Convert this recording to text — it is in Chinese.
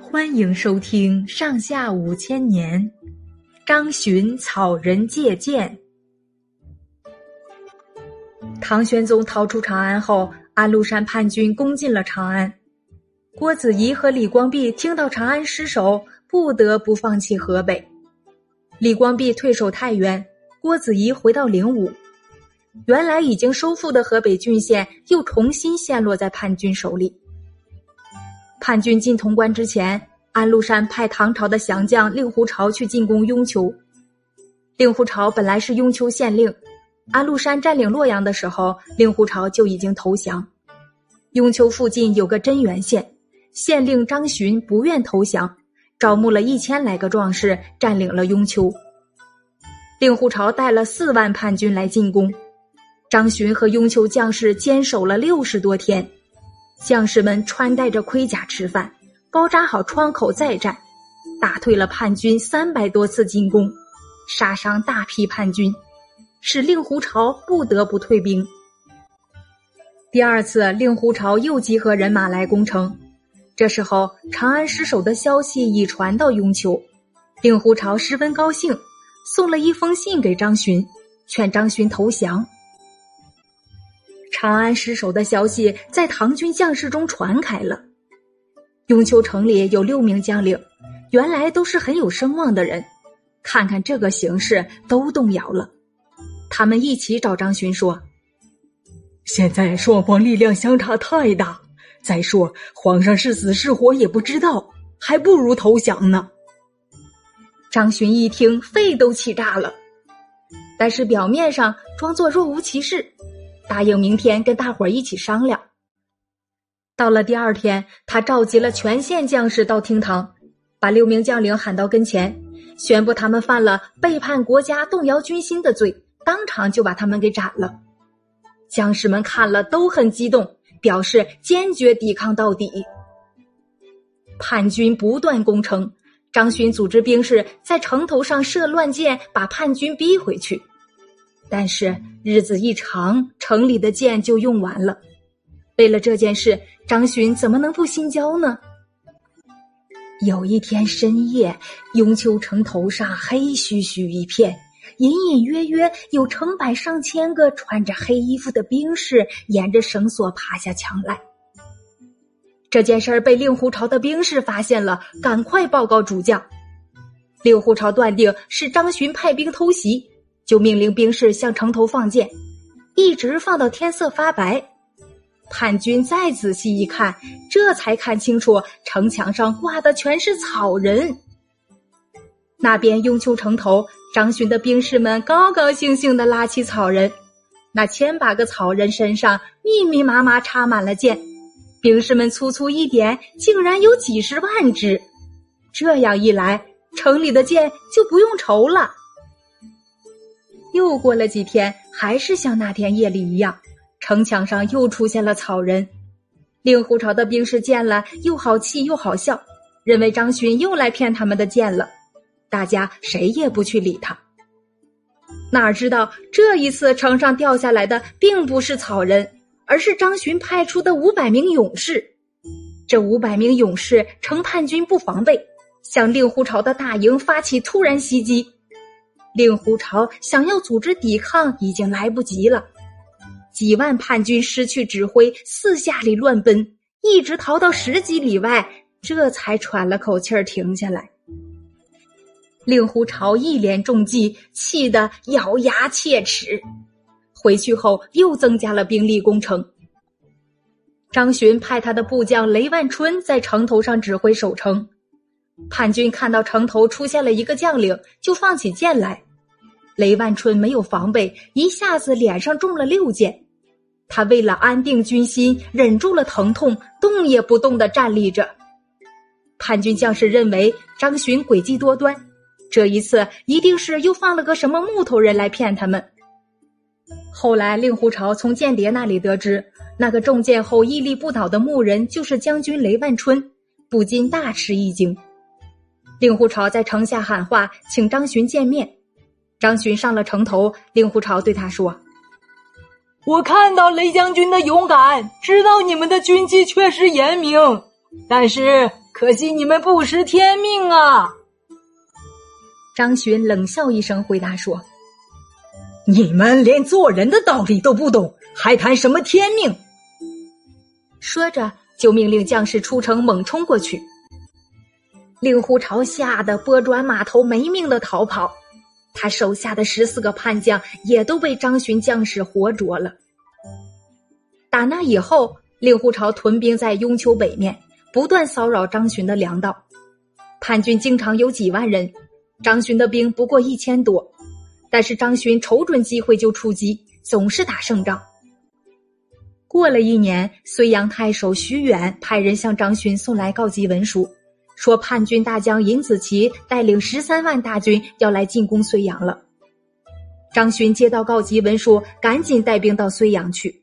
欢迎收听《上下五千年》，张巡草人借箭。唐玄宗逃出长安后，安禄山叛军攻进了长安。郭子仪和李光弼听到长安失守，不得不放弃河北。李光弼退守太原，郭子仪回到灵武。原来已经收复的河北郡县又重新陷落在叛军手里。叛军进潼关之前，安禄山派唐朝的降将令狐潮去进攻雍丘。令狐潮本来是雍丘县令，安禄山占领洛阳的时候，令狐潮就已经投降。雍丘附近有个真源县，县令张巡不愿投降，招募了一千来个壮士，占领了雍丘。令狐潮带了四万叛军来进攻。张巡和雍丘将士坚守了六十多天，将士们穿戴着盔甲吃饭，包扎好窗口再战，打退了叛军三百多次进攻，杀伤大批叛军，使令狐潮不得不退兵。第二次，令狐潮又集合人马来攻城，这时候长安失守的消息已传到雍丘，令狐潮十分高兴，送了一封信给张巡，劝张巡投降。长安失守的消息在唐军将士中传开了。雍丘城里有六名将领，原来都是很有声望的人，看看这个形势，都动摇了。他们一起找张巡说：“现在双方力量相差太大，再说皇上是死是活也不知道，还不如投降呢。”张巡一听，肺都气炸了，但是表面上装作若无其事。答应明天跟大伙儿一起商量。到了第二天，他召集了全县将士到厅堂，把六名将领喊到跟前，宣布他们犯了背叛国家、动摇军心的罪，当场就把他们给斩了。将士们看了都很激动，表示坚决抵抗到底。叛军不断攻城，张巡组织兵士在城头上射乱箭，把叛军逼回去。但是日子一长，城里的箭就用完了。为了这件事，张巡怎么能不心焦呢？有一天深夜，雍丘城头上黑黢黢一片，隐隐约约有成百上千个穿着黑衣服的兵士沿着绳索爬下墙来。这件事儿被令狐潮的兵士发现了，赶快报告主将。令狐潮断定是张巡派兵偷袭。就命令兵士向城头放箭，一直放到天色发白。叛军再仔细一看，这才看清楚城墙上挂的全是草人。那边雍丘城头，张巡的兵士们高高兴兴的拉起草人，那千把个草人身上密密麻麻插满了箭，兵士们粗粗一点，竟然有几十万支。这样一来，城里的箭就不用愁了。又过了几天，还是像那天夜里一样，城墙上又出现了草人。令狐潮的兵士见了，又好气又好笑，认为张巡又来骗他们的箭了。大家谁也不去理他。哪知道这一次城上掉下来的并不是草人，而是张巡派出的五百名勇士。这五百名勇士乘叛军不防备，向令狐潮的大营发起突然袭击。令狐潮想要组织抵抗，已经来不及了。几万叛军失去指挥，四下里乱奔，一直逃到十几里外，这才喘了口气儿，停下来。令狐潮一连中计，气得咬牙切齿。回去后又增加了兵力攻城。张巡派他的部将雷万春在城头上指挥守城。叛军看到城头出现了一个将领，就放起箭来。雷万春没有防备，一下子脸上中了六箭。他为了安定军心，忍住了疼痛，动也不动的站立着。叛军将士认为张巡诡计多端，这一次一定是又放了个什么木头人来骗他们。后来令狐潮从间谍那里得知，那个中箭后屹立不倒的木人就是将军雷万春，不禁大吃一惊。令狐潮在城下喊话，请张巡见面。张巡上了城头，令狐潮对他说：“我看到雷将军的勇敢，知道你们的军纪确实严明，但是可惜你们不识天命啊！张巡冷笑一声，回答说：“你们连做人的道理都不懂，还谈什么天命？”说着，就命令将士出城猛冲过去。令狐潮吓得拨转马头，没命的逃跑。他手下的十四个叛将也都被张巡将士活捉了。打那以后，令狐潮屯兵在雍丘北面，不断骚扰张巡的粮道。叛军经常有几万人，张巡的兵不过一千多，但是张巡瞅准机会就出击，总是打胜仗。过了一年，睢阳太守徐远派人向张巡送来告急文书。说叛军大将尹子奇带领十三万大军要来进攻睢阳了。张巡接到告急文书，赶紧带兵到睢阳去。